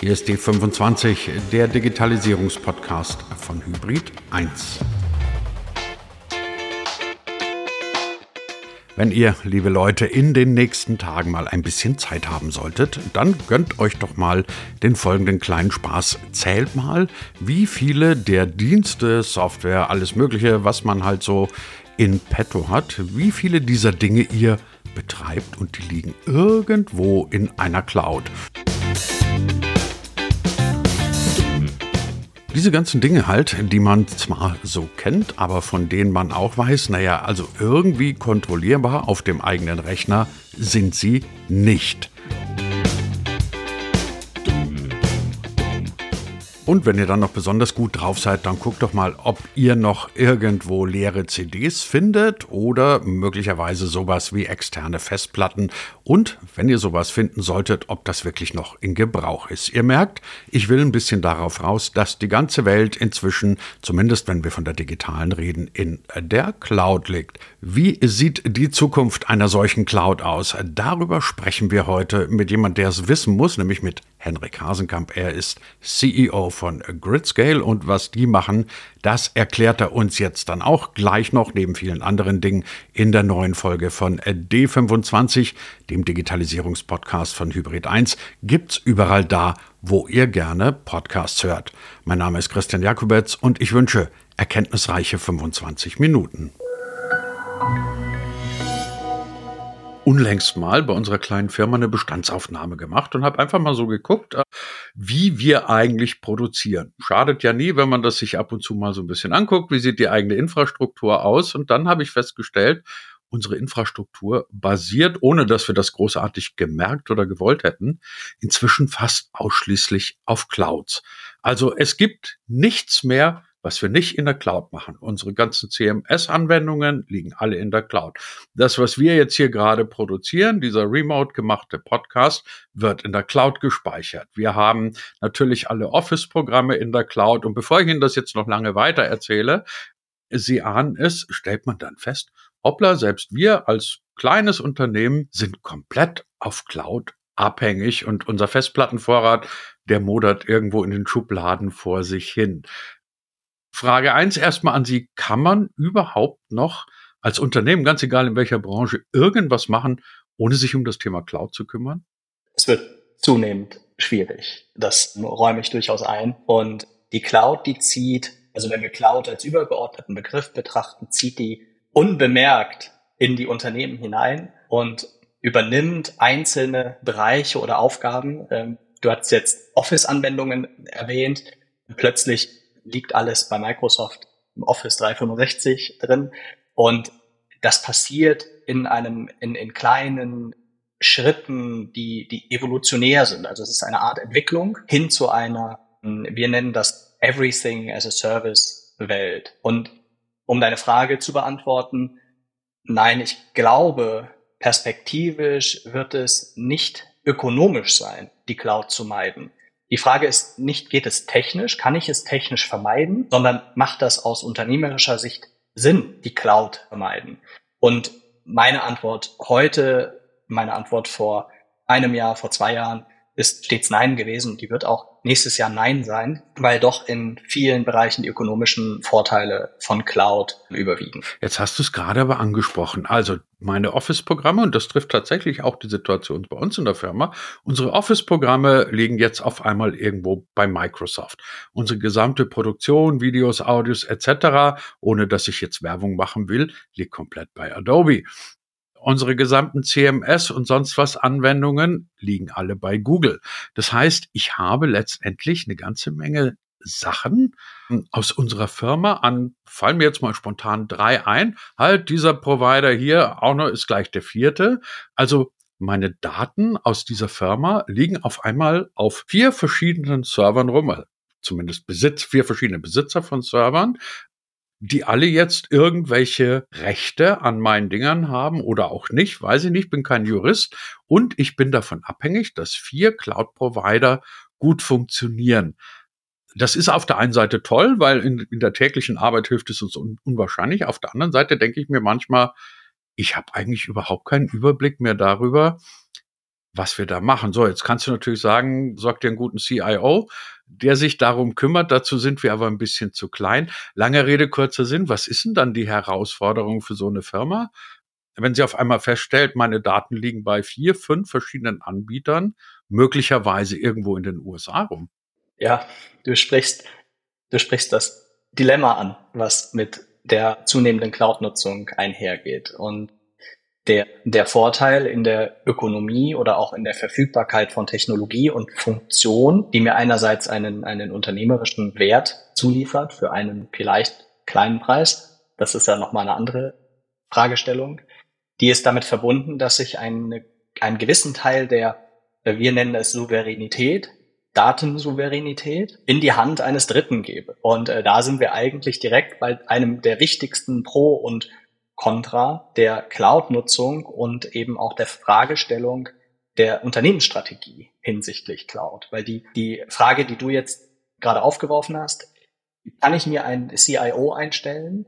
Hier ist D25, der Digitalisierungspodcast von Hybrid 1. Wenn ihr, liebe Leute, in den nächsten Tagen mal ein bisschen Zeit haben solltet, dann gönnt euch doch mal den folgenden kleinen Spaß. Zählt mal, wie viele der Dienste, Software, alles Mögliche, was man halt so in petto hat, wie viele dieser Dinge ihr betreibt und die liegen irgendwo in einer Cloud. Diese ganzen Dinge halt, die man zwar so kennt, aber von denen man auch weiß, naja, also irgendwie kontrollierbar auf dem eigenen Rechner sind sie nicht. Und wenn ihr dann noch besonders gut drauf seid, dann guckt doch mal, ob ihr noch irgendwo leere CDs findet oder möglicherweise sowas wie externe Festplatten. Und wenn ihr sowas finden solltet, ob das wirklich noch in Gebrauch ist. Ihr merkt, ich will ein bisschen darauf raus, dass die ganze Welt inzwischen, zumindest wenn wir von der digitalen reden, in der Cloud liegt. Wie sieht die Zukunft einer solchen Cloud aus? Darüber sprechen wir heute mit jemand, der es wissen muss, nämlich mit Henrik Hasenkamp. Er ist CEO von Gridscale und was die machen, das erklärt er uns jetzt dann auch gleich noch neben vielen anderen Dingen in der neuen Folge von D25, dem Digitalisierungspodcast von Hybrid 1. Gibt's überall da, wo ihr gerne Podcasts hört. Mein Name ist Christian Jakubetz und ich wünsche erkenntnisreiche 25 Minuten unlängst mal bei unserer kleinen Firma eine Bestandsaufnahme gemacht und habe einfach mal so geguckt, äh, wie wir eigentlich produzieren. Schadet ja nie, wenn man das sich ab und zu mal so ein bisschen anguckt, wie sieht die eigene Infrastruktur aus. Und dann habe ich festgestellt, unsere Infrastruktur basiert, ohne dass wir das großartig gemerkt oder gewollt hätten, inzwischen fast ausschließlich auf Clouds. Also es gibt nichts mehr, was wir nicht in der Cloud machen. Unsere ganzen CMS-Anwendungen liegen alle in der Cloud. Das, was wir jetzt hier gerade produzieren, dieser remote gemachte Podcast, wird in der Cloud gespeichert. Wir haben natürlich alle Office-Programme in der Cloud. Und bevor ich Ihnen das jetzt noch lange weiter erzähle, Sie ahnen es, stellt man dann fest, hoppla, selbst wir als kleines Unternehmen sind komplett auf Cloud abhängig und unser Festplattenvorrat, der modert irgendwo in den Schubladen vor sich hin. Frage eins erstmal an Sie. Kann man überhaupt noch als Unternehmen, ganz egal in welcher Branche, irgendwas machen, ohne sich um das Thema Cloud zu kümmern? Es wird zunehmend schwierig. Das räume ich durchaus ein. Und die Cloud, die zieht, also wenn wir Cloud als übergeordneten Begriff betrachten, zieht die unbemerkt in die Unternehmen hinein und übernimmt einzelne Bereiche oder Aufgaben. Ähm, du hast jetzt Office-Anwendungen erwähnt. Plötzlich liegt alles bei Microsoft im Office 365 drin. Und das passiert in einem, in, in kleinen Schritten, die, die evolutionär sind. Also es ist eine Art Entwicklung hin zu einer, wir nennen das Everything as a Service Welt. Und um deine Frage zu beantworten, nein, ich glaube, perspektivisch wird es nicht ökonomisch sein, die Cloud zu meiden. Die Frage ist nicht, geht es technisch, kann ich es technisch vermeiden, sondern macht das aus unternehmerischer Sicht Sinn, die Cloud vermeiden? Und meine Antwort heute, meine Antwort vor einem Jahr, vor zwei Jahren ist stets Nein gewesen. Die wird auch nächstes Jahr Nein sein, weil doch in vielen Bereichen die ökonomischen Vorteile von Cloud überwiegen. Jetzt hast du es gerade aber angesprochen. Also meine Office-Programme, und das trifft tatsächlich auch die Situation bei uns in der Firma, unsere Office-Programme liegen jetzt auf einmal irgendwo bei Microsoft. Unsere gesamte Produktion, Videos, Audios etc., ohne dass ich jetzt Werbung machen will, liegt komplett bei Adobe. Unsere gesamten CMS und sonst was Anwendungen liegen alle bei Google. Das heißt, ich habe letztendlich eine ganze Menge Sachen aus unserer Firma an, fallen mir jetzt mal spontan drei ein. Halt, dieser Provider hier auch noch ist gleich der vierte. Also meine Daten aus dieser Firma liegen auf einmal auf vier verschiedenen Servern rum, also zumindest Besitz, vier verschiedene Besitzer von Servern, die alle jetzt irgendwelche Rechte an meinen Dingern haben oder auch nicht, weiß ich nicht, bin kein Jurist und ich bin davon abhängig, dass vier Cloud-Provider gut funktionieren. Das ist auf der einen Seite toll, weil in, in der täglichen Arbeit hilft es uns un unwahrscheinlich. Auf der anderen Seite denke ich mir manchmal, ich habe eigentlich überhaupt keinen Überblick mehr darüber, was wir da machen. So, jetzt kannst du natürlich sagen, sorg dir einen guten CIO, der sich darum kümmert. Dazu sind wir aber ein bisschen zu klein. Lange Rede, kurzer Sinn. Was ist denn dann die Herausforderung für so eine Firma? Wenn sie auf einmal feststellt, meine Daten liegen bei vier, fünf verschiedenen Anbietern, möglicherweise irgendwo in den USA rum. Ja, du sprichst, du sprichst das Dilemma an, was mit der zunehmenden Cloud-Nutzung einhergeht. Und der, der Vorteil in der Ökonomie oder auch in der Verfügbarkeit von Technologie und Funktion, die mir einerseits einen, einen unternehmerischen Wert zuliefert für einen vielleicht kleinen Preis, das ist ja nochmal eine andere Fragestellung, die ist damit verbunden, dass ich eine, einen gewissen Teil der, wir nennen es Souveränität, Datensouveränität in die Hand eines Dritten gebe. Und äh, da sind wir eigentlich direkt bei einem der wichtigsten Pro- und Contra der Cloud-Nutzung und eben auch der Fragestellung der Unternehmensstrategie hinsichtlich Cloud. Weil die, die Frage, die du jetzt gerade aufgeworfen hast, kann ich mir einen CIO einstellen,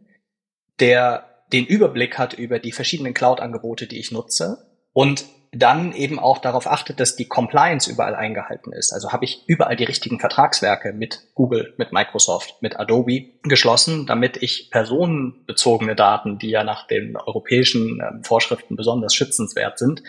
der den Überblick hat über die verschiedenen Cloud-Angebote, die ich nutze und dann eben auch darauf achtet, dass die Compliance überall eingehalten ist. Also habe ich überall die richtigen Vertragswerke mit Google, mit Microsoft, mit Adobe geschlossen, damit ich personenbezogene Daten, die ja nach den europäischen äh, Vorschriften besonders schützenswert sind,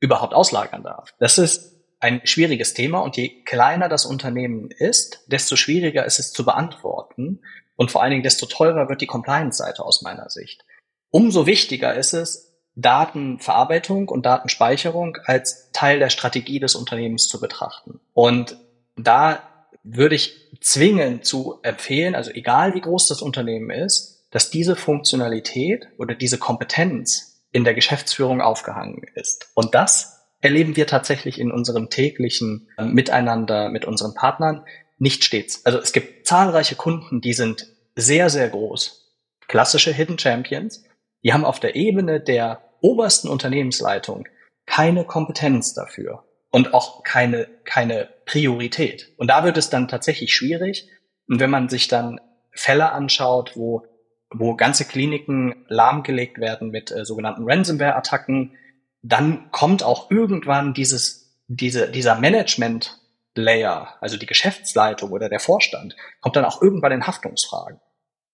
überhaupt auslagern darf. Das ist ein schwieriges Thema und je kleiner das Unternehmen ist, desto schwieriger ist es zu beantworten und vor allen Dingen desto teurer wird die Compliance-Seite aus meiner Sicht. Umso wichtiger ist es, Datenverarbeitung und Datenspeicherung als Teil der Strategie des Unternehmens zu betrachten. Und da würde ich zwingend zu empfehlen, also egal wie groß das Unternehmen ist, dass diese Funktionalität oder diese Kompetenz in der Geschäftsführung aufgehangen ist. Und das erleben wir tatsächlich in unserem täglichen Miteinander mit unseren Partnern nicht stets. Also es gibt zahlreiche Kunden, die sind sehr, sehr groß. Klassische Hidden Champions, die haben auf der Ebene der obersten Unternehmensleitung keine Kompetenz dafür und auch keine, keine Priorität. Und da wird es dann tatsächlich schwierig. Und wenn man sich dann Fälle anschaut, wo, wo ganze Kliniken lahmgelegt werden mit äh, sogenannten Ransomware-Attacken, dann kommt auch irgendwann dieses, diese, dieser Management Layer, also die Geschäftsleitung oder der Vorstand, kommt dann auch irgendwann in Haftungsfragen.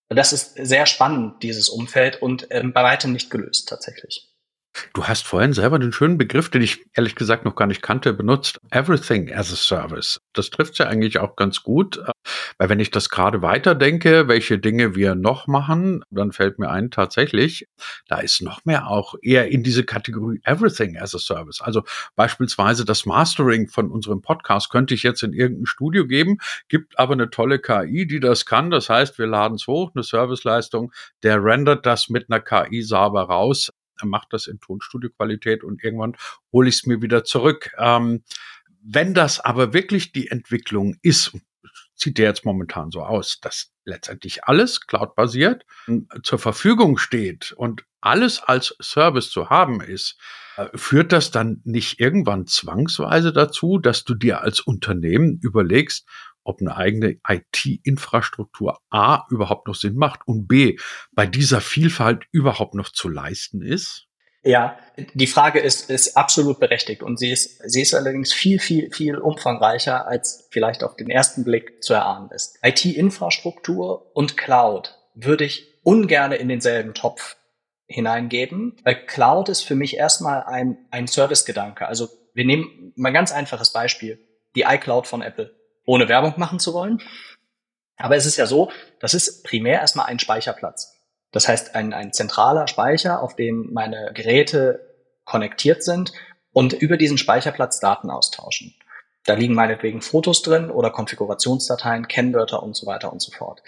Das ist sehr spannend, dieses Umfeld, und ähm, bei weitem nicht gelöst tatsächlich. Du hast vorhin selber den schönen Begriff, den ich ehrlich gesagt noch gar nicht kannte, benutzt. Everything as a Service. Das trifft ja eigentlich auch ganz gut, weil wenn ich das gerade weiterdenke, welche Dinge wir noch machen, dann fällt mir ein, tatsächlich, da ist noch mehr auch eher in diese Kategorie Everything as a Service. Also beispielsweise das Mastering von unserem Podcast könnte ich jetzt in irgendein Studio geben, gibt aber eine tolle KI, die das kann. Das heißt, wir laden es hoch, eine Serviceleistung, der rendert das mit einer KI sauber raus er macht das in Tonstudioqualität und irgendwann hole ich es mir wieder zurück. Ähm, wenn das aber wirklich die Entwicklung ist, sieht der jetzt momentan so aus, dass letztendlich alles cloud-basiert zur Verfügung steht und alles als Service zu haben ist, äh, führt das dann nicht irgendwann zwangsweise dazu, dass du dir als Unternehmen überlegst, ob eine eigene IT-Infrastruktur A überhaupt noch Sinn macht und B bei dieser Vielfalt überhaupt noch zu leisten ist? Ja, die Frage ist, ist absolut berechtigt und sie ist, sie ist allerdings viel, viel, viel umfangreicher, als vielleicht auf den ersten Blick zu erahnen ist. IT-Infrastruktur und Cloud würde ich ungern in denselben Topf hineingeben, weil Cloud ist für mich erstmal ein, ein Servicegedanke. Also wir nehmen mal ein ganz einfaches Beispiel, die iCloud von Apple ohne Werbung machen zu wollen. Aber es ist ja so, das ist primär erstmal ein Speicherplatz. Das heißt, ein, ein zentraler Speicher, auf den meine Geräte konnektiert sind und über diesen Speicherplatz Daten austauschen. Da liegen meinetwegen Fotos drin oder Konfigurationsdateien, Kennwörter und so weiter und so fort.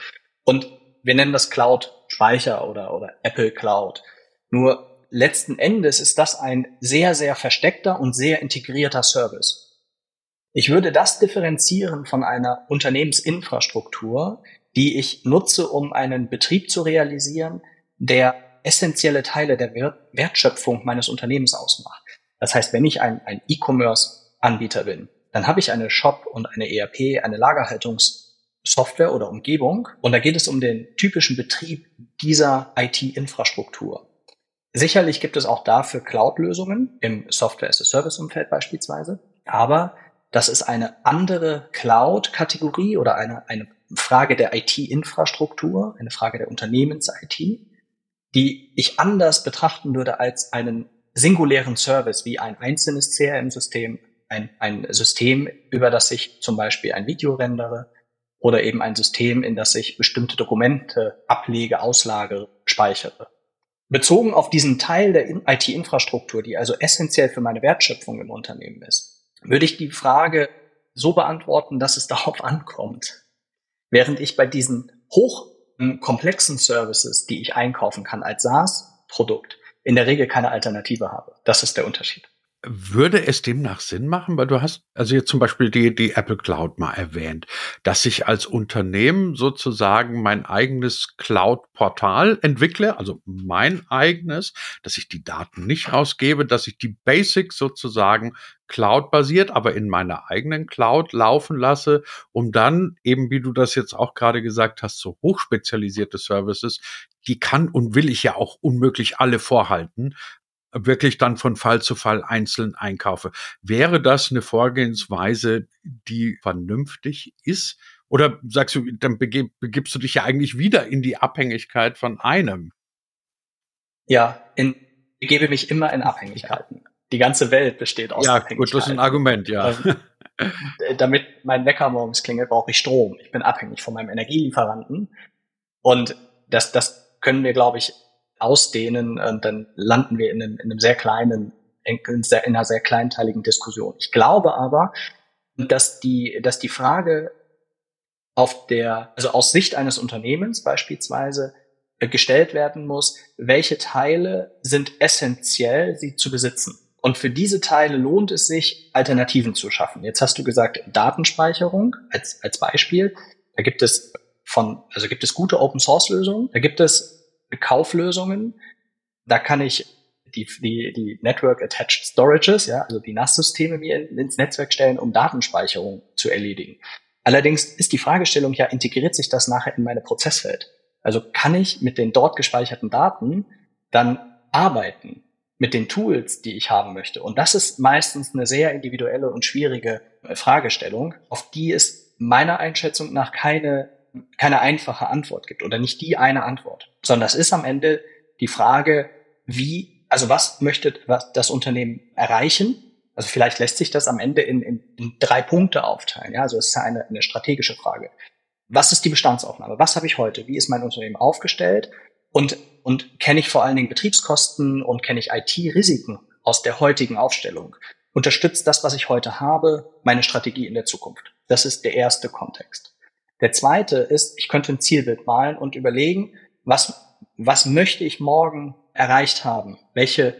Und wir nennen das Cloud Speicher oder, oder Apple Cloud. Nur letzten Endes ist das ein sehr, sehr versteckter und sehr integrierter Service. Ich würde das differenzieren von einer Unternehmensinfrastruktur, die ich nutze, um einen Betrieb zu realisieren, der essentielle Teile der Wertschöpfung meines Unternehmens ausmacht. Das heißt, wenn ich ein, ein E-Commerce-Anbieter bin, dann habe ich eine Shop und eine ERP, eine Lagerhaltungssoftware oder Umgebung. Und da geht es um den typischen Betrieb dieser IT-Infrastruktur. Sicherlich gibt es auch dafür Cloud-Lösungen im Software-as-a-Service-Umfeld beispielsweise, aber das ist eine andere Cloud-Kategorie oder eine, eine Frage der IT-Infrastruktur, eine Frage der Unternehmens-IT, die ich anders betrachten würde als einen singulären Service wie ein einzelnes CRM-System, ein, ein System, über das ich zum Beispiel ein Video rendere oder eben ein System, in das ich bestimmte Dokumente ablege, auslagere, speichere. Bezogen auf diesen Teil der IT-Infrastruktur, die also essentiell für meine Wertschöpfung im Unternehmen ist, würde ich die Frage so beantworten, dass es darauf ankommt. Während ich bei diesen hochkomplexen Services, die ich einkaufen kann als SaaS-Produkt, in der Regel keine Alternative habe. Das ist der Unterschied. Würde es demnach Sinn machen, weil du hast also jetzt zum Beispiel die, die Apple Cloud mal erwähnt, dass ich als Unternehmen sozusagen mein eigenes Cloud-Portal entwickle, also mein eigenes, dass ich die Daten nicht ausgebe, dass ich die Basics sozusagen Cloud-basiert, aber in meiner eigenen Cloud laufen lasse, um dann eben, wie du das jetzt auch gerade gesagt hast, so hochspezialisierte Services, die kann und will ich ja auch unmöglich alle vorhalten, wirklich dann von Fall zu Fall einzeln einkaufe. Wäre das eine Vorgehensweise, die vernünftig ist? Oder sagst du, dann begib, begibst du dich ja eigentlich wieder in die Abhängigkeit von einem? Ja, in, ich gebe mich immer in Abhängigkeiten. Die ganze Welt besteht aus ja, Abhängigkeiten. Ja, gut, das ist ein Argument, ja. Ähm, damit mein Wecker morgens klingelt, brauche ich Strom. Ich bin abhängig von meinem Energielieferanten. Und das, das können wir, glaube ich, ausdehnen, und dann landen wir in einem, in einem sehr kleinen, in, einer sehr kleinteiligen Diskussion. Ich glaube aber, dass die, dass die Frage auf der, also aus Sicht eines Unternehmens beispielsweise äh, gestellt werden muss, welche Teile sind essentiell, sie zu besitzen. Und für diese Teile lohnt es sich, Alternativen zu schaffen. Jetzt hast du gesagt, Datenspeicherung als, als Beispiel. Da gibt es von, also gibt es gute Open Source Lösungen. Da gibt es Kauflösungen. Da kann ich die, die, die Network Attached Storages, ja, also die NAS-Systeme mir ins Netzwerk stellen, um Datenspeicherung zu erledigen. Allerdings ist die Fragestellung ja, integriert sich das nachher in meine Prozesswelt? Also kann ich mit den dort gespeicherten Daten dann arbeiten mit den Tools, die ich haben möchte? Und das ist meistens eine sehr individuelle und schwierige äh, Fragestellung, auf die es meiner Einschätzung nach keine keine einfache Antwort gibt oder nicht die eine Antwort, sondern es ist am Ende die Frage, wie, also was möchte das Unternehmen erreichen? Also vielleicht lässt sich das am Ende in, in, in drei Punkte aufteilen. Ja, also es ist eine, eine strategische Frage. Was ist die Bestandsaufnahme? Was habe ich heute? Wie ist mein Unternehmen aufgestellt? Und, und kenne ich vor allen Dingen Betriebskosten und kenne ich IT-Risiken aus der heutigen Aufstellung? Unterstützt das, was ich heute habe, meine Strategie in der Zukunft? Das ist der erste Kontext. Der zweite ist, ich könnte ein Zielbild malen und überlegen, was, was möchte ich morgen erreicht haben? Welche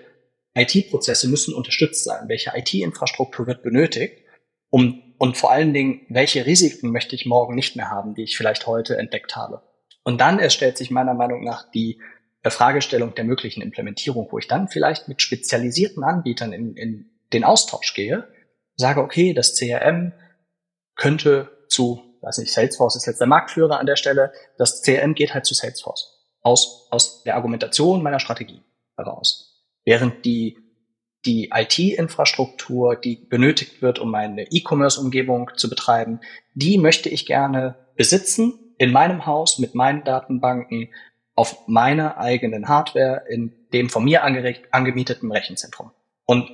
IT-Prozesse müssen unterstützt sein? Welche IT-Infrastruktur wird benötigt? Um, und vor allen Dingen, welche Risiken möchte ich morgen nicht mehr haben, die ich vielleicht heute entdeckt habe? Und dann erstellt sich meiner Meinung nach die Fragestellung der möglichen Implementierung, wo ich dann vielleicht mit spezialisierten Anbietern in, in den Austausch gehe, sage, okay, das CRM könnte zu weiß nicht, Salesforce ist jetzt der Marktführer an der Stelle. Das CRM geht halt zu Salesforce. Aus, aus der Argumentation meiner Strategie heraus. Während die, die IT-Infrastruktur, die benötigt wird, um meine E-Commerce-Umgebung zu betreiben, die möchte ich gerne besitzen in meinem Haus mit meinen Datenbanken auf meiner eigenen Hardware in dem von mir angemieteten Rechenzentrum. Und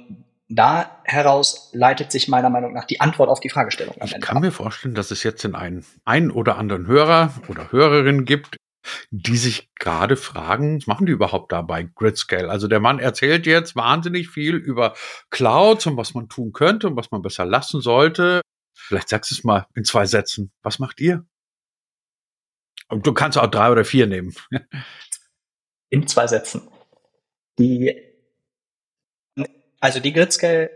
da heraus leitet sich meiner Meinung nach die Antwort auf die Fragestellung am ich Ende. Ich kann ab. mir vorstellen, dass es jetzt in einen, einen oder anderen Hörer oder Hörerin gibt, die sich gerade fragen, was machen die überhaupt da bei Gridscale? Also der Mann erzählt jetzt wahnsinnig viel über Clouds und was man tun könnte und was man besser lassen sollte. Vielleicht sagst du es mal in zwei Sätzen. Was macht ihr? Und du kannst auch drei oder vier nehmen. In zwei Sätzen. Die also die Gridscale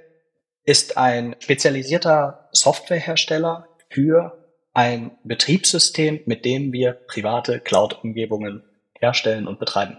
ist ein spezialisierter Softwarehersteller für ein Betriebssystem, mit dem wir private Cloud-Umgebungen herstellen und betreiben.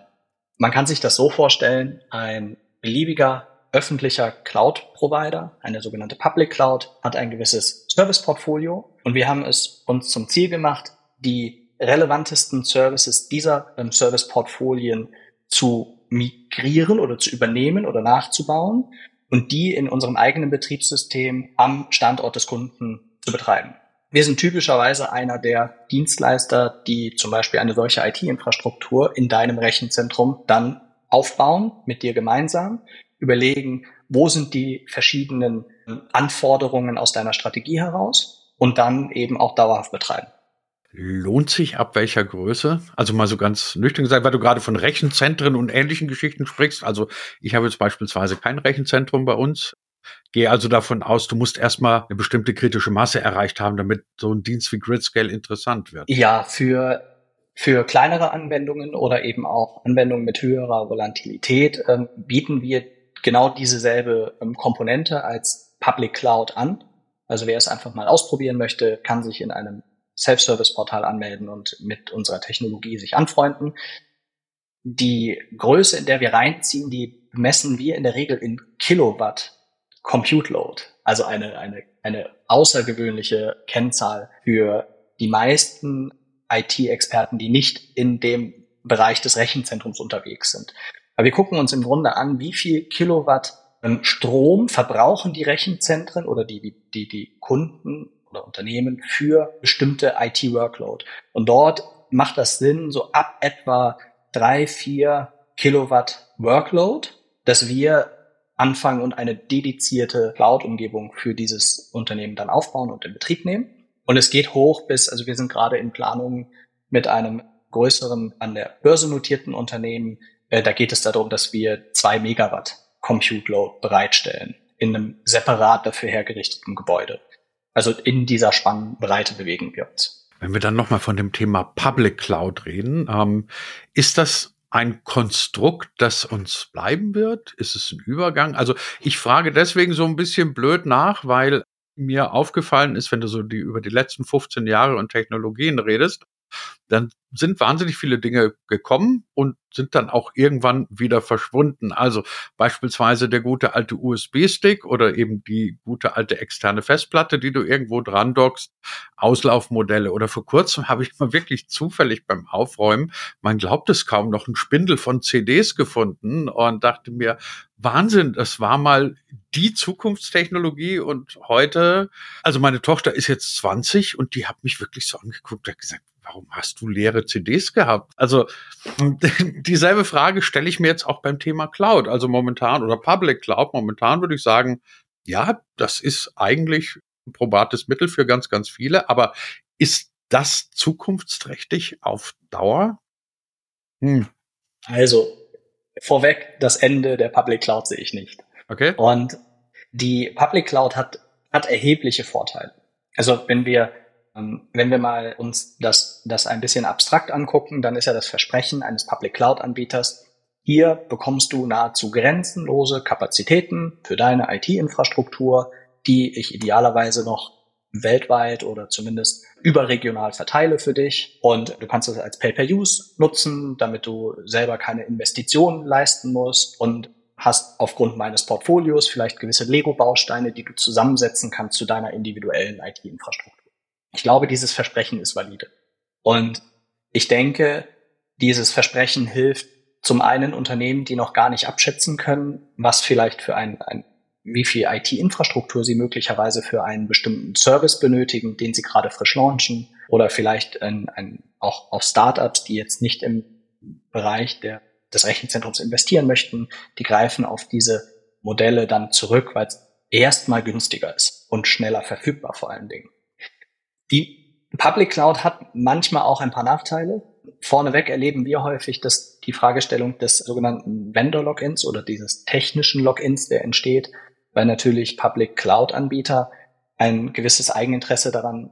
Man kann sich das so vorstellen, ein beliebiger öffentlicher Cloud-Provider, eine sogenannte Public Cloud, hat ein gewisses Service-Portfolio und wir haben es uns zum Ziel gemacht, die relevantesten Services dieser ähm, Service-Portfolien zu migrieren oder zu übernehmen oder nachzubauen und die in unserem eigenen Betriebssystem am Standort des Kunden zu betreiben. Wir sind typischerweise einer der Dienstleister, die zum Beispiel eine solche IT-Infrastruktur in deinem Rechenzentrum dann aufbauen, mit dir gemeinsam, überlegen, wo sind die verschiedenen Anforderungen aus deiner Strategie heraus und dann eben auch dauerhaft betreiben. Lohnt sich ab welcher Größe? Also mal so ganz nüchtern gesagt, weil du gerade von Rechenzentren und ähnlichen Geschichten sprichst. Also ich habe jetzt beispielsweise kein Rechenzentrum bei uns. Gehe also davon aus, du musst erstmal eine bestimmte kritische Masse erreicht haben, damit so ein Dienst wie Gridscale interessant wird. Ja, für, für kleinere Anwendungen oder eben auch Anwendungen mit höherer Volatilität ähm, bieten wir genau dieselbe ähm, Komponente als Public Cloud an. Also wer es einfach mal ausprobieren möchte, kann sich in einem Self-Service-Portal anmelden und mit unserer Technologie sich anfreunden. Die Größe, in der wir reinziehen, die messen wir in der Regel in Kilowatt Compute Load. Also eine, eine, eine außergewöhnliche Kennzahl für die meisten IT-Experten, die nicht in dem Bereich des Rechenzentrums unterwegs sind. Aber wir gucken uns im Grunde an, wie viel Kilowatt ähm, Strom verbrauchen die Rechenzentren oder die, die, die, die Kunden oder Unternehmen für bestimmte IT-Workload. Und dort macht das Sinn, so ab etwa drei, vier Kilowatt Workload, dass wir anfangen und eine dedizierte Cloud-Umgebung für dieses Unternehmen dann aufbauen und in Betrieb nehmen. Und es geht hoch bis, also wir sind gerade in Planungen mit einem größeren, an der Börse notierten Unternehmen. Äh, da geht es darum, dass wir zwei Megawatt Compute Load bereitstellen in einem separat dafür hergerichteten Gebäude. Also in dieser Spannbreite bewegen wir uns. Wenn wir dann nochmal von dem Thema Public Cloud reden, ähm, ist das ein Konstrukt, das uns bleiben wird? Ist es ein Übergang? Also ich frage deswegen so ein bisschen blöd nach, weil mir aufgefallen ist, wenn du so die über die letzten 15 Jahre und Technologien redest, dann sind wahnsinnig viele Dinge gekommen und sind dann auch irgendwann wieder verschwunden. Also beispielsweise der gute alte USB-Stick oder eben die gute alte externe Festplatte, die du irgendwo dran dockst, Auslaufmodelle. Oder vor kurzem habe ich mal wirklich zufällig beim Aufräumen, man glaubt es kaum, noch ein Spindel von CDs gefunden und dachte mir, Wahnsinn, das war mal die Zukunftstechnologie und heute, also meine Tochter ist jetzt 20 und die hat mich wirklich so angeguckt hat gesagt, warum hast du leere CDs gehabt? Also dieselbe Frage stelle ich mir jetzt auch beim Thema Cloud, also momentan oder Public Cloud. Momentan würde ich sagen, ja, das ist eigentlich ein probates Mittel für ganz, ganz viele, aber ist das zukunftsträchtig auf Dauer? Hm. Also, vorweg, das Ende der Public Cloud sehe ich nicht. Okay. Und die Public Cloud hat, hat erhebliche Vorteile. Also, wenn wir wenn wir mal uns das, das ein bisschen abstrakt angucken, dann ist ja das Versprechen eines Public Cloud Anbieters, hier bekommst du nahezu grenzenlose Kapazitäten für deine IT-Infrastruktur, die ich idealerweise noch weltweit oder zumindest überregional verteile für dich. Und du kannst das als Pay-per-Use nutzen, damit du selber keine Investitionen leisten musst und hast aufgrund meines Portfolios vielleicht gewisse Lego-Bausteine, die du zusammensetzen kannst zu deiner individuellen IT-Infrastruktur. Ich glaube, dieses Versprechen ist valide. Und ich denke, dieses Versprechen hilft zum einen Unternehmen, die noch gar nicht abschätzen können, was vielleicht für ein, ein wie viel IT-Infrastruktur sie möglicherweise für einen bestimmten Service benötigen, den sie gerade frisch launchen, oder vielleicht ein, ein, auch, auch Startups, die jetzt nicht im Bereich der, des Rechenzentrums investieren möchten, die greifen auf diese Modelle dann zurück, weil es erstmal günstiger ist und schneller verfügbar vor allen Dingen. Die Public Cloud hat manchmal auch ein paar Nachteile. Vorneweg erleben wir häufig, dass die Fragestellung des sogenannten Vendor-Logins oder dieses technischen Logins, der entsteht, weil natürlich Public Cloud-Anbieter ein gewisses Eigeninteresse daran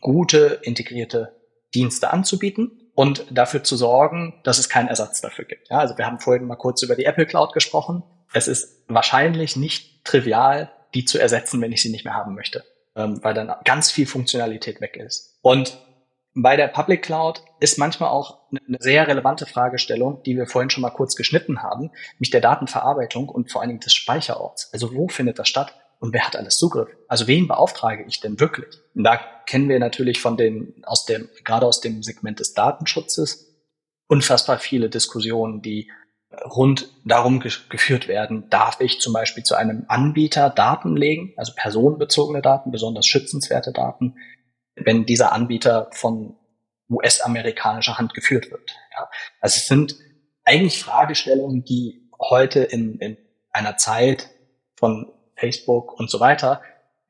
gute integrierte Dienste anzubieten und dafür zu sorgen, dass es keinen Ersatz dafür gibt. Ja, also wir haben vorhin mal kurz über die Apple Cloud gesprochen. Es ist wahrscheinlich nicht trivial, die zu ersetzen, wenn ich sie nicht mehr haben möchte ähm, weil dann ganz viel Funktionalität weg ist. Und bei der Public Cloud ist manchmal auch eine sehr relevante Fragestellung, die wir vorhin schon mal kurz geschnitten haben, nämlich der Datenverarbeitung und vor allen Dingen des Speicherorts. Also wo findet das statt und wer hat alles Zugriff? Also wen beauftrage ich denn wirklich? Und da kennen wir natürlich von den, aus dem, gerade aus dem Segment des Datenschutzes, unfassbar viele Diskussionen, die rund darum geführt werden, darf ich zum Beispiel zu einem Anbieter Daten legen, also personenbezogene Daten, besonders schützenswerte Daten, wenn dieser Anbieter von US-amerikanischer Hand geführt wird. Ja. Also es sind eigentlich Fragestellungen, die heute in, in einer Zeit von Facebook und so weiter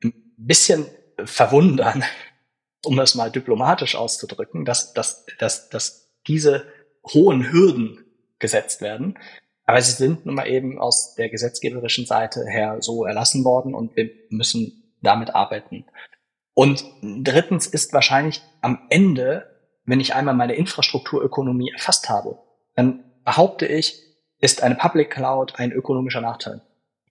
ein bisschen verwundern, um es mal diplomatisch auszudrücken, dass, dass, dass, dass diese hohen Hürden gesetzt werden. Aber sie sind nun mal eben aus der gesetzgeberischen Seite her so erlassen worden und wir müssen damit arbeiten. Und drittens ist wahrscheinlich am Ende, wenn ich einmal meine Infrastrukturökonomie erfasst habe, dann behaupte ich, ist eine Public Cloud ein ökonomischer Nachteil.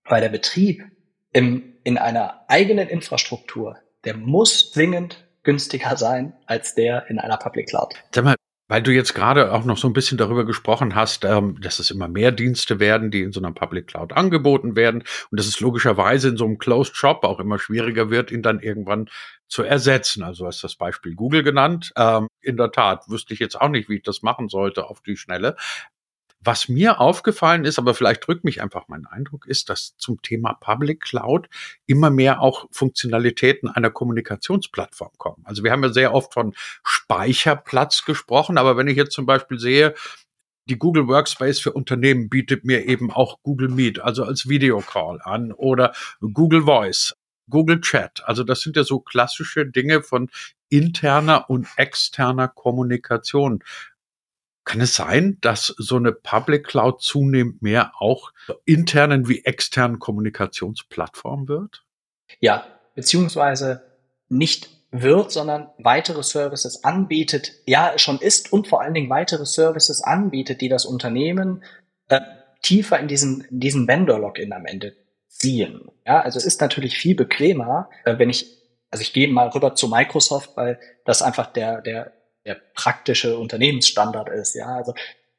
Weil der Betrieb im, in einer eigenen Infrastruktur, der muss zwingend günstiger sein als der in einer Public Cloud. Sag mal, weil du jetzt gerade auch noch so ein bisschen darüber gesprochen hast, ähm, dass es immer mehr Dienste werden, die in so einer Public Cloud angeboten werden und dass es logischerweise in so einem Closed Shop auch immer schwieriger wird, ihn dann irgendwann zu ersetzen. Also hast das Beispiel Google genannt. Ähm, in der Tat wüsste ich jetzt auch nicht, wie ich das machen sollte auf die Schnelle. Was mir aufgefallen ist, aber vielleicht drückt mich einfach mein Eindruck, ist, dass zum Thema Public Cloud immer mehr auch Funktionalitäten einer Kommunikationsplattform kommen. Also wir haben ja sehr oft von Speicherplatz gesprochen, aber wenn ich jetzt zum Beispiel sehe, die Google Workspace für Unternehmen bietet mir eben auch Google Meet, also als Videocall an oder Google Voice, Google Chat. Also das sind ja so klassische Dinge von interner und externer Kommunikation. Kann es sein, dass so eine Public Cloud zunehmend mehr auch internen wie externen Kommunikationsplattform wird? Ja, beziehungsweise nicht wird, sondern weitere Services anbietet, ja, schon ist und vor allen Dingen weitere Services anbietet, die das Unternehmen äh, tiefer in diesen, in diesen Vendor-Login am Ende ziehen. Ja, also es ist natürlich viel bequemer, äh, wenn ich, also ich gehe mal rüber zu Microsoft, weil das einfach der, der der praktische Unternehmensstandard ist. Ja, also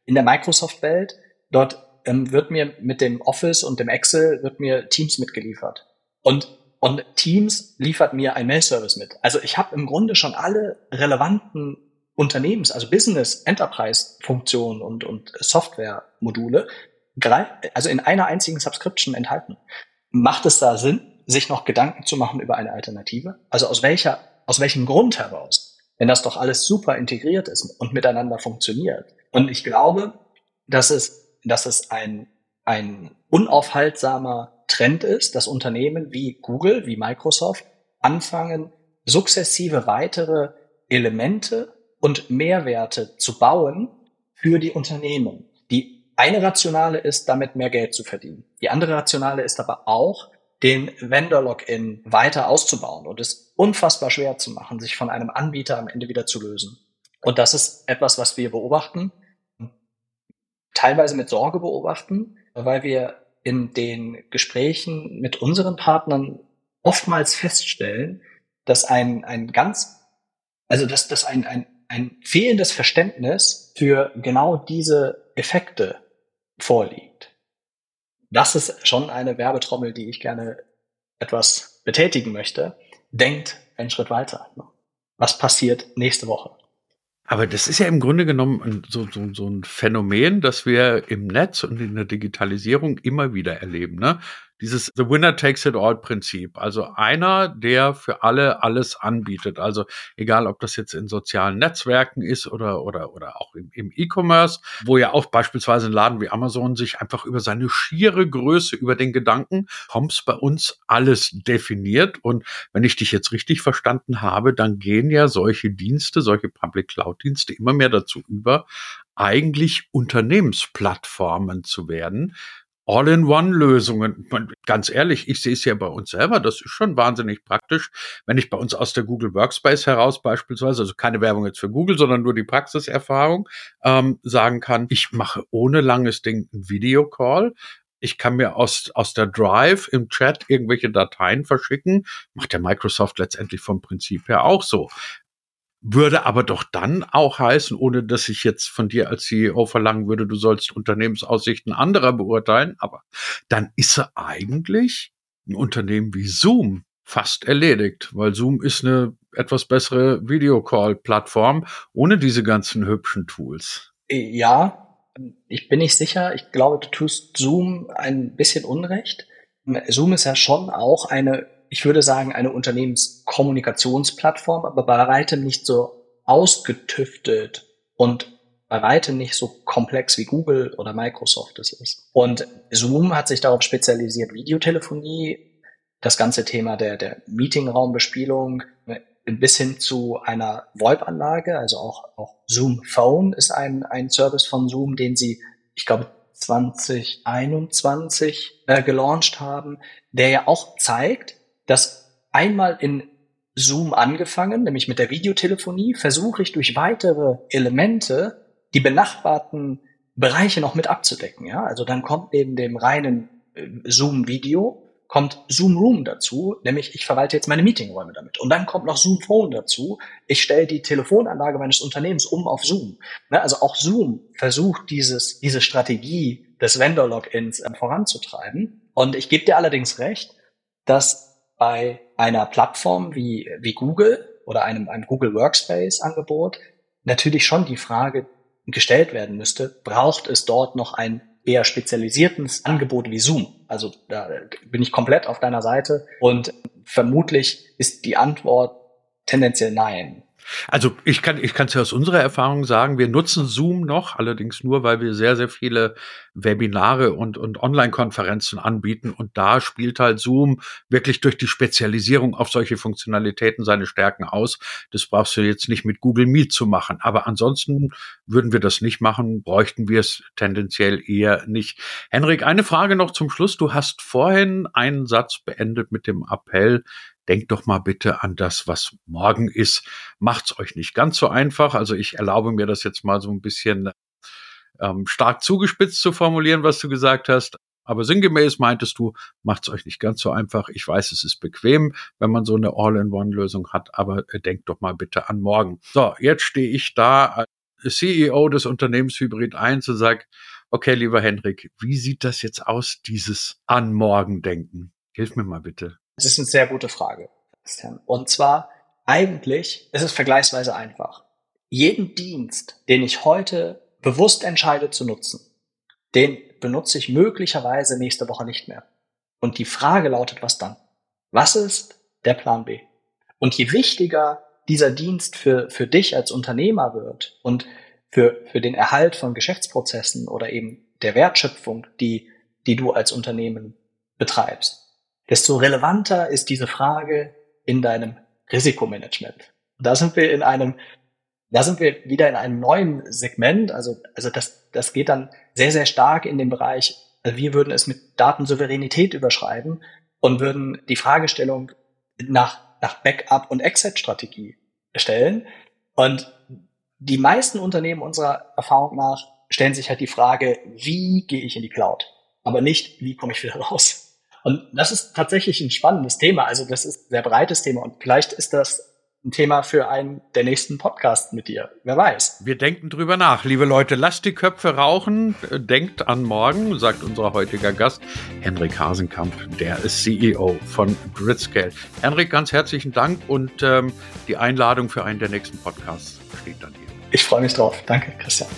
in der Microsoft-Welt, dort ähm, wird mir mit dem Office und dem Excel wird mir Teams mitgeliefert. Und, und Teams liefert mir ein Mail-Service mit. Also ich habe im Grunde schon alle relevanten Unternehmens-, also Business, Enterprise-Funktionen und, und Software-Module, also in einer einzigen Subscription enthalten. Macht es da Sinn, sich noch Gedanken zu machen über eine Alternative? Also aus welcher, aus welchem Grund heraus? Wenn das doch alles super integriert ist und miteinander funktioniert. Und ich glaube, dass es, dass es ein, ein unaufhaltsamer Trend ist, dass Unternehmen wie Google, wie Microsoft anfangen, sukzessive weitere Elemente und Mehrwerte zu bauen für die Unternehmen. Die eine Rationale ist, damit mehr Geld zu verdienen. Die andere Rationale ist aber auch, den Vendor-Login weiter auszubauen und es unfassbar schwer zu machen, sich von einem Anbieter am Ende wieder zu lösen. Und das ist etwas, was wir beobachten, teilweise mit Sorge beobachten, weil wir in den Gesprächen mit unseren Partnern oftmals feststellen, dass ein, ein ganz, also dass, dass ein, ein, ein fehlendes Verständnis für genau diese Effekte vorliegt das ist schon eine Werbetrommel, die ich gerne etwas betätigen möchte. Denkt einen Schritt weiter. Was passiert nächste Woche? Aber das ist ja im Grunde genommen so, so, so ein Phänomen, das wir im Netz und in der Digitalisierung immer wieder erleben. Ne? Dieses The Winner Takes It All Prinzip. Also einer, der für alle alles anbietet. Also egal, ob das jetzt in sozialen Netzwerken ist oder, oder, oder auch im, im E-Commerce, wo ja auch beispielsweise ein Laden wie Amazon sich einfach über seine schiere Größe, über den Gedanken, kommt's bei uns alles definiert. Und wenn ich dich jetzt richtig verstanden habe, dann gehen ja solche Dienste, solche Public Cloud Dienste immer mehr dazu über, eigentlich Unternehmensplattformen zu werden, All-in-One-Lösungen. Ganz ehrlich, ich sehe es ja bei uns selber, das ist schon wahnsinnig praktisch, wenn ich bei uns aus der Google Workspace heraus beispielsweise, also keine Werbung jetzt für Google, sondern nur die Praxiserfahrung, ähm, sagen kann, ich mache ohne langes Ding einen Videocall. Ich kann mir aus, aus der Drive im Chat irgendwelche Dateien verschicken. Macht der Microsoft letztendlich vom Prinzip her auch so würde aber doch dann auch heißen, ohne dass ich jetzt von dir als CEO verlangen würde, du sollst Unternehmensaussichten anderer beurteilen, aber dann ist er eigentlich ein Unternehmen wie Zoom fast erledigt, weil Zoom ist eine etwas bessere Videocall-Plattform ohne diese ganzen hübschen Tools. Ja, ich bin nicht sicher. Ich glaube, du tust Zoom ein bisschen Unrecht. Zoom ist ja schon auch eine, ich würde sagen, eine Unternehmenskommunikationsplattform, aber bei weitem nicht so ausgetüftet und bei weitem nicht so komplex wie Google oder Microsoft es ist. Und Zoom hat sich darauf spezialisiert, Videotelefonie, das ganze Thema der, der Meetingraumbespielung bis hin zu einer VoIP-Anlage, also auch, auch Zoom Phone ist ein, ein Service von Zoom, den sie, ich glaube, 2021 äh, gelauncht haben, der ja auch zeigt, dass einmal in Zoom angefangen, nämlich mit der Videotelefonie, versuche ich durch weitere Elemente die benachbarten Bereiche noch mit abzudecken. Ja, also dann kommt neben dem reinen äh, Zoom-Video kommt Zoom Room dazu, nämlich ich verwalte jetzt meine Meetingräume damit. Und dann kommt noch Zoom Phone dazu. Ich stelle die Telefonanlage meines Unternehmens um auf Zoom. Ne, also auch Zoom versucht dieses, diese Strategie des Vendor-Logins äh, voranzutreiben. Und ich gebe dir allerdings recht, dass bei einer Plattform wie, wie Google oder einem, einem Google Workspace Angebot natürlich schon die Frage gestellt werden müsste, braucht es dort noch ein eher spezialisiertes Angebot wie Zoom? Also da bin ich komplett auf deiner Seite und vermutlich ist die Antwort tendenziell nein. Also ich kann ich kann es ja aus unserer Erfahrung sagen, wir nutzen Zoom noch, allerdings nur, weil wir sehr sehr viele Webinare und und Online-Konferenzen anbieten und da spielt halt Zoom wirklich durch die Spezialisierung auf solche Funktionalitäten seine Stärken aus. Das brauchst du jetzt nicht mit Google Meet zu machen, aber ansonsten würden wir das nicht machen, bräuchten wir es tendenziell eher nicht. Henrik, eine Frage noch zum Schluss. Du hast vorhin einen Satz beendet mit dem Appell, denkt doch mal bitte an das, was morgen ist. Macht's euch nicht ganz so einfach. Also ich erlaube mir das jetzt mal so ein bisschen ähm, stark zugespitzt zu formulieren, was du gesagt hast. Aber sinngemäß meintest du, macht's euch nicht ganz so einfach. Ich weiß, es ist bequem, wenn man so eine All-in-One-Lösung hat, aber äh, denkt doch mal bitte an morgen. So, jetzt stehe ich da als CEO des Unternehmens Hybrid 1 und sage, okay, lieber Henrik, wie sieht das jetzt aus, dieses an morgen denken? Hilf mir mal bitte. Das ist eine sehr gute Frage, Christian. Und zwar eigentlich ist es vergleichsweise einfach. Jeden Dienst, den ich heute bewusst entscheide zu nutzen, den benutze ich möglicherweise nächste Woche nicht mehr. Und die Frage lautet, was dann? Was ist der Plan B? Und je wichtiger dieser Dienst für, für dich als Unternehmer wird und für, für den Erhalt von Geschäftsprozessen oder eben der Wertschöpfung, die, die du als Unternehmen betreibst, desto relevanter ist diese Frage in deinem Risikomanagement. Und da sind wir in einem, da sind wir wieder in einem neuen Segment. Also, also das, das geht dann sehr, sehr stark in den Bereich, also wir würden es mit Datensouveränität überschreiben und würden die Fragestellung nach, nach Backup und Exit-Strategie stellen. Und die meisten Unternehmen unserer Erfahrung nach stellen sich halt die Frage, wie gehe ich in die Cloud? Aber nicht, wie komme ich wieder raus? Und das ist tatsächlich ein spannendes Thema. Also das ist ein sehr breites Thema und vielleicht ist das ein Thema für einen der nächsten Podcasts mit dir. Wer weiß. Wir denken drüber nach. Liebe Leute, lasst die Köpfe rauchen. Denkt an morgen, sagt unser heutiger Gast, Henrik Hasenkamp, der ist CEO von Gridscale. Henrik, ganz herzlichen Dank und ähm, die Einladung für einen der nächsten Podcasts steht dann hier. Ich freue mich drauf. Danke, Christian.